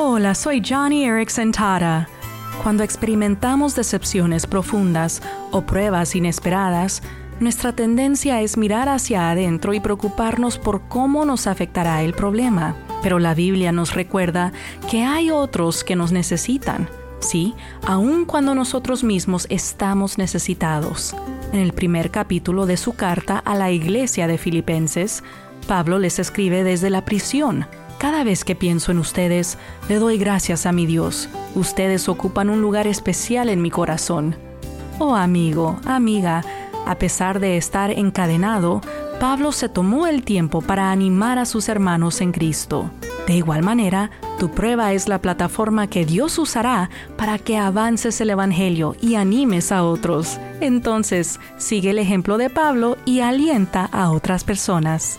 Hola, soy Johnny Erickson Tara. Cuando experimentamos decepciones profundas o pruebas inesperadas, nuestra tendencia es mirar hacia adentro y preocuparnos por cómo nos afectará el problema. Pero la Biblia nos recuerda que hay otros que nos necesitan, sí, aun cuando nosotros mismos estamos necesitados. En el primer capítulo de su carta a la iglesia de Filipenses, Pablo les escribe desde la prisión. Cada vez que pienso en ustedes, le doy gracias a mi Dios. Ustedes ocupan un lugar especial en mi corazón. Oh amigo, amiga, a pesar de estar encadenado, Pablo se tomó el tiempo para animar a sus hermanos en Cristo. De igual manera, tu prueba es la plataforma que Dios usará para que avances el Evangelio y animes a otros. Entonces, sigue el ejemplo de Pablo y alienta a otras personas.